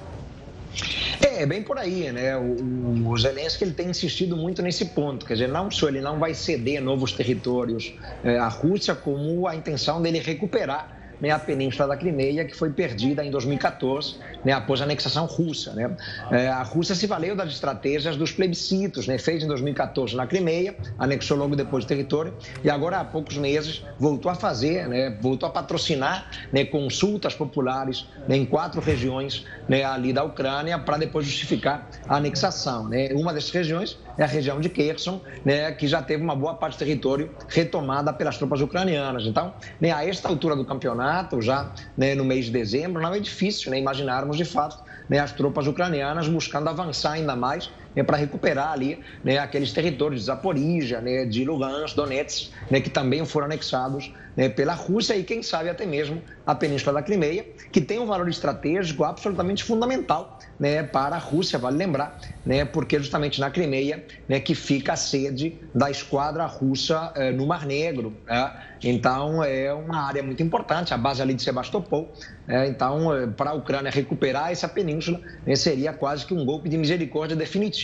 S13: É, bem por aí, né? O, o Zelensky ele tem insistido muito nesse ponto, quer dizer, não só ele não vai ceder novos territórios é, à Rússia, como a intenção dele recuperar né, a Península da Crimeia, que foi perdida em 2014, né, após a anexação russa. Né? É, a Rússia se valeu das estratégias dos plebiscitos, né, fez em 2014 na Crimeia, anexou logo depois o território, e agora há poucos meses voltou a fazer, né, voltou a patrocinar né, consultas populares né, em quatro regiões né, ali da Ucrânia para depois justificar a anexação. Né? Uma dessas regiões é a região de Kherson, né, que já teve uma boa parte do território retomada pelas tropas ucranianas. Então, né, a esta altura do campeonato, já né, no mês de dezembro, não é difícil né, imaginarmos de fato né, as tropas ucranianas buscando avançar ainda mais né, para recuperar ali né, aqueles territórios de Zaporizhia, né, de Lugansk, Donetsk, né, que também foram anexados né, pela Rússia e, quem sabe, até mesmo a Península da Crimeia, que tem um valor estratégico absolutamente fundamental né, para a Rússia, vale lembrar, né, porque justamente na Crimeia né, que fica a sede da esquadra russa eh, no Mar Negro. Né? Então, é uma área muito importante, a base ali de Sebastopol. Né? Então, eh, para a Ucrânia recuperar essa península, né, seria quase que um golpe de misericórdia definitivo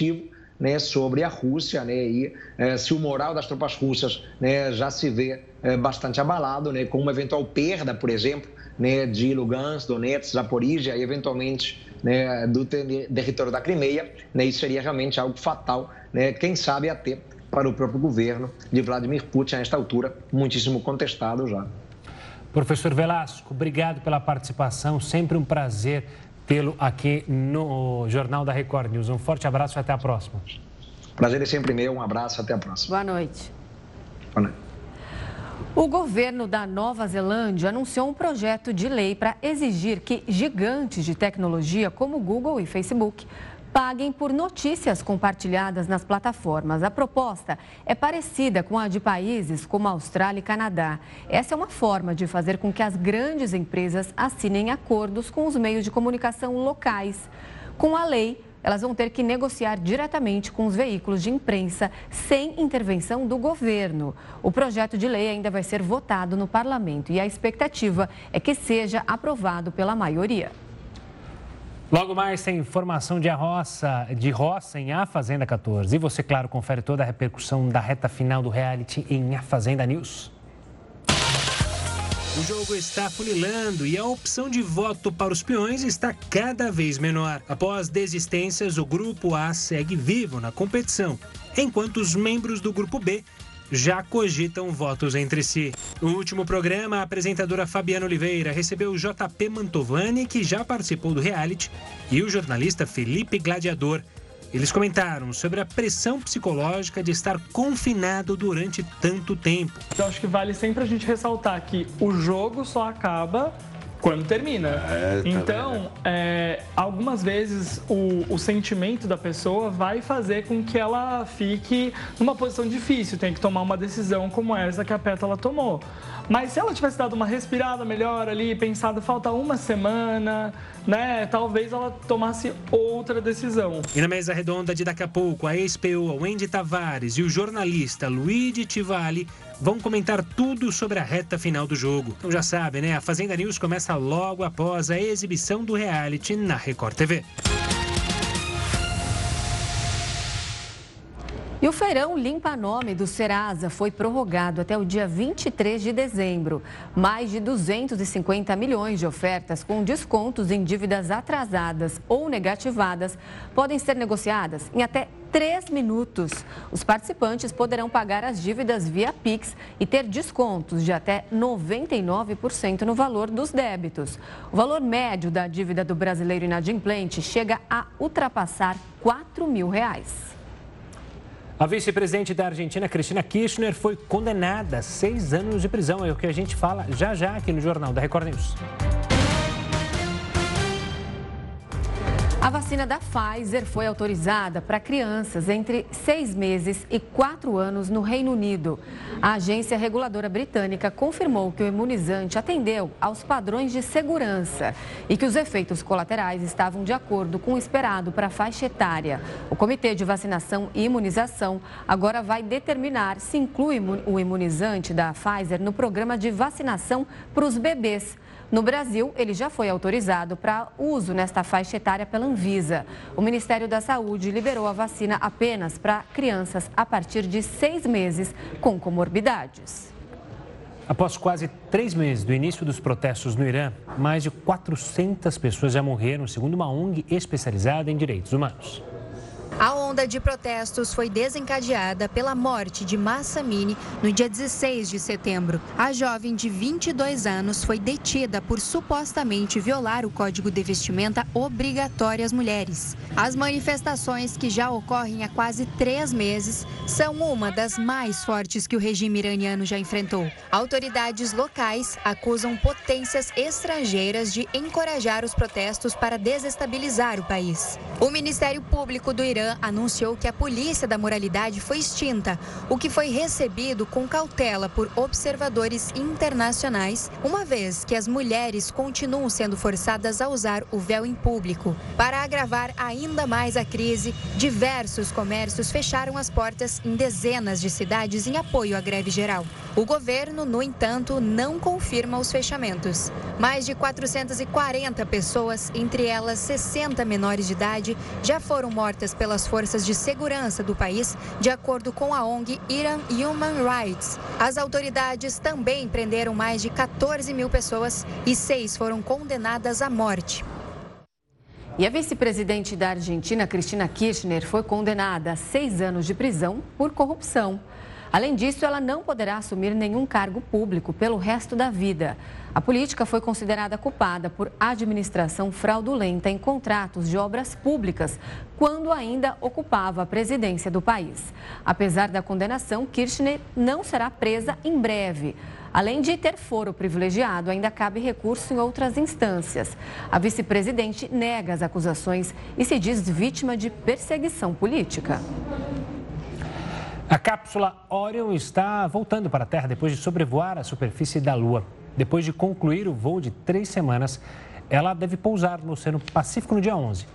S13: né, sobre a Rússia, né, e é, se o moral das tropas russas né, já se vê é, bastante abalado, né, com uma eventual perda, por exemplo, né, de Lugansk, Donetsk, Zaporizhia e eventualmente né, do território da Crimeia, né, isso seria realmente algo fatal, né, quem sabe até para o próprio governo de Vladimir Putin a esta altura, muitíssimo contestado já.
S2: Professor Velasco, obrigado pela participação, sempre um prazer tê-lo aqui no Jornal da Record News. Um forte abraço e até a próxima.
S13: Prazer é sempre meu, um abraço, até a próxima.
S1: Boa noite.
S13: Boa noite.
S1: O governo da Nova Zelândia anunciou um projeto de lei para exigir que gigantes de tecnologia como Google e Facebook paguem por notícias compartilhadas nas plataformas. A proposta é parecida com a de países como Austrália e Canadá. Essa é uma forma de fazer com que as grandes empresas assinem acordos com os meios de comunicação locais. Com a lei, elas vão ter que negociar diretamente com os veículos de imprensa, sem intervenção do governo. O projeto de lei ainda vai ser votado no parlamento e a expectativa é que seja aprovado pela maioria.
S2: Logo mais tem informação de, roça, de roça em A Fazenda 14. E você, claro, confere toda a repercussão da reta final do reality em A Fazenda News. O jogo está funilando e a opção de voto para os peões está cada vez menor. Após desistências, o grupo A segue vivo na competição, enquanto os membros do grupo B já cogitam votos entre si. No último programa, a apresentadora Fabiana Oliveira recebeu o JP Mantovani, que já participou do reality, e o jornalista Felipe Gladiador. Eles comentaram sobre a pressão psicológica de estar confinado durante tanto tempo.
S14: Eu acho que vale sempre a gente ressaltar que o jogo só acaba quando termina. É, tá então, é, algumas vezes o, o, sentimento da pessoa vai fazer com que ela fique numa posição difícil, tem que tomar uma decisão como essa que a Pétala tomou. Mas se ela tivesse dado uma respirada melhor ali, pensado, falta uma semana, né? Talvez ela tomasse outra decisão.
S2: E na mesa redonda de daqui a pouco, a ex-PO Wendy Tavares e o jornalista Luigi Tivali vão comentar tudo sobre a reta final do jogo. Então já sabe, né? A Fazenda News começa logo após a exibição do reality na Record TV.
S1: E o feirão Limpa Nome do Serasa foi prorrogado até o dia 23 de dezembro. Mais de 250 milhões de ofertas com descontos em dívidas atrasadas ou negativadas podem ser negociadas em até três minutos. Os participantes poderão pagar as dívidas via Pix e ter descontos de até 99% no valor dos débitos. O valor médio da dívida do brasileiro inadimplente chega a ultrapassar 4 mil reais.
S2: A vice-presidente da Argentina, Cristina Kirchner, foi condenada a seis anos de prisão. É o que a gente fala já já aqui no Jornal da Record News.
S1: A vacina da Pfizer foi autorizada para crianças entre seis meses e quatro anos no Reino Unido. A agência reguladora britânica confirmou que o imunizante atendeu aos padrões de segurança e que os efeitos colaterais estavam de acordo com o esperado para a faixa etária. O Comitê de Vacinação e Imunização agora vai determinar se inclui o imunizante da Pfizer no programa de vacinação para os bebês. No Brasil, ele já foi autorizado para uso nesta faixa etária pela Anvisa. O Ministério da Saúde liberou a vacina apenas para crianças a partir de seis meses com comorbidades.
S2: Após quase três meses do início dos protestos no Irã, mais de 400 pessoas já morreram, segundo uma ONG especializada em direitos humanos.
S4: A onda de protestos foi desencadeada pela morte de Massa Mini no dia 16 de setembro. A jovem de 22 anos foi detida por supostamente violar o código de vestimenta obrigatório às mulheres. As manifestações, que já ocorrem há quase três meses, são uma das mais fortes que o regime iraniano já enfrentou. Autoridades locais acusam potências estrangeiras de encorajar os protestos para desestabilizar o país. O Ministério Público do Irã anunciou que a Polícia da Moralidade foi extinta, o que foi recebido com cautela por observadores internacionais, uma vez que as mulheres continuam sendo forçadas a usar o véu em público. Para agravar ainda mais a crise, diversos comércios fecharam as portas em dezenas de cidades em apoio à greve geral. O governo, no entanto, não confirma os fechamentos. Mais de 440 pessoas, entre elas 60 menores de idade, já foram mortas pela pelas forças de segurança do país, de acordo com a ONG Iran Human Rights. As autoridades também prenderam mais de 14 mil pessoas e seis foram condenadas à morte.
S1: E a vice-presidente da Argentina, Cristina Kirchner, foi condenada a seis anos de prisão por corrupção. Além disso, ela não poderá assumir nenhum cargo público pelo resto da vida. A política foi considerada culpada por administração fraudulenta em contratos de obras públicas, quando ainda ocupava a presidência do país. Apesar da condenação, Kirchner não será presa em breve. Além de ter foro privilegiado, ainda cabe recurso em outras instâncias. A vice-presidente nega as acusações e se diz vítima de perseguição política.
S2: A cápsula Orion está voltando para a Terra depois de sobrevoar a superfície da Lua. Depois de concluir o voo de três semanas, ela deve pousar no Oceano Pacífico no dia 11.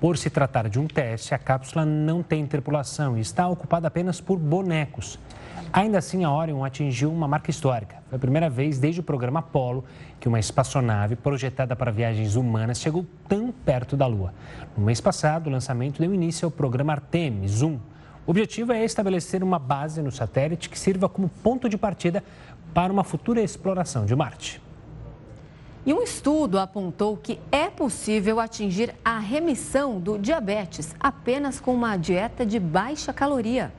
S2: Por se tratar de um teste, a cápsula não tem tripulação e está ocupada apenas por bonecos. Ainda assim, a Orion atingiu uma marca histórica. Foi a primeira vez desde o programa Apollo que uma espaçonave projetada para viagens humanas chegou tão perto da Lua. No mês passado, o lançamento deu início ao programa Artemis 1, o objetivo é estabelecer uma base no satélite que sirva como ponto de partida para uma futura exploração de Marte.
S1: E um estudo apontou que é possível atingir a remissão do diabetes apenas com uma dieta de baixa caloria.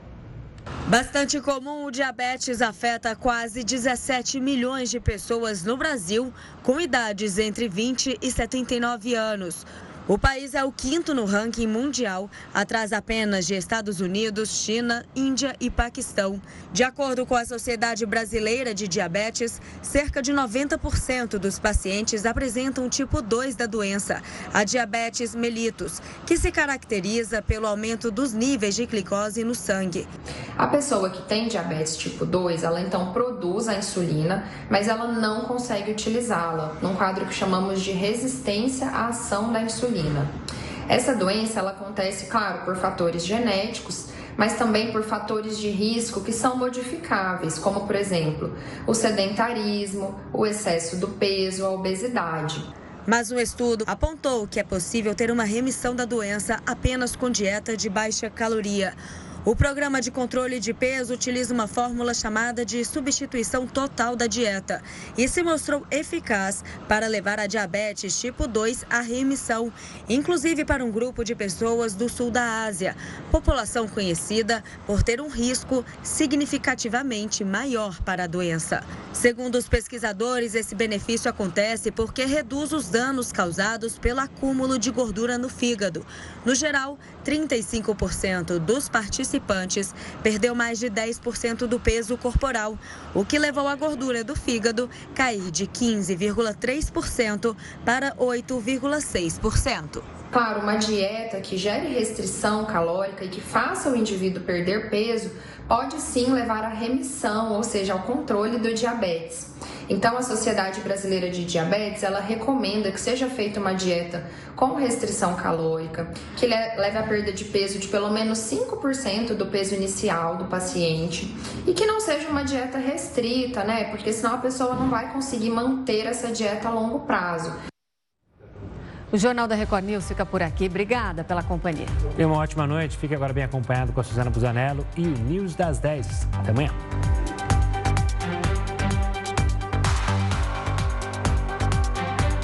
S9: Bastante comum, o diabetes afeta quase 17 milhões de pessoas no Brasil com idades entre 20 e 79 anos. O país é o quinto no ranking mundial, atrás apenas de Estados Unidos, China, Índia e Paquistão. De acordo com a Sociedade Brasileira de Diabetes, cerca de 90% dos pacientes apresentam tipo 2 da doença, a diabetes mellitus, que se caracteriza pelo aumento dos níveis de glicose no sangue.
S15: A pessoa que tem diabetes tipo 2, ela então produz a insulina, mas ela não consegue utilizá-la, num quadro que chamamos de resistência à ação da insulina Essa doença ela acontece, claro, por fatores genéticos, mas também por fatores de risco que são modificáveis, como por exemplo, o sedentarismo, o excesso do peso, a obesidade.
S9: Mas um estudo apontou que é possível ter uma remissão da doença apenas com dieta de baixa caloria. O programa de controle de peso utiliza uma fórmula chamada de substituição total da dieta e se mostrou eficaz para levar a diabetes tipo 2 à remissão, inclusive para um grupo de pessoas do sul da Ásia, população conhecida por ter um risco significativamente maior para a doença. Segundo os pesquisadores, esse benefício acontece porque reduz os danos causados pelo acúmulo de gordura no fígado. No geral, 35% dos participantes perdeu mais de 10% do peso corporal, o que levou a gordura do fígado cair de 15,3% para 8,6%.
S15: Claro, uma dieta que gere restrição calórica e que faça o indivíduo perder peso pode sim levar à remissão, ou seja, ao controle do diabetes. Então, a Sociedade Brasileira de Diabetes, ela recomenda que seja feita uma dieta com restrição calórica, que leve à perda de peso de pelo menos 5% do peso inicial do paciente e que não seja uma dieta restrita, né? Porque senão a pessoa não vai conseguir manter essa dieta a longo prazo.
S1: O Jornal da Record News fica por aqui. Obrigada pela companhia.
S2: E uma ótima noite. Fique agora bem acompanhado com a Suzana Busanello e o News das 10. Até amanhã.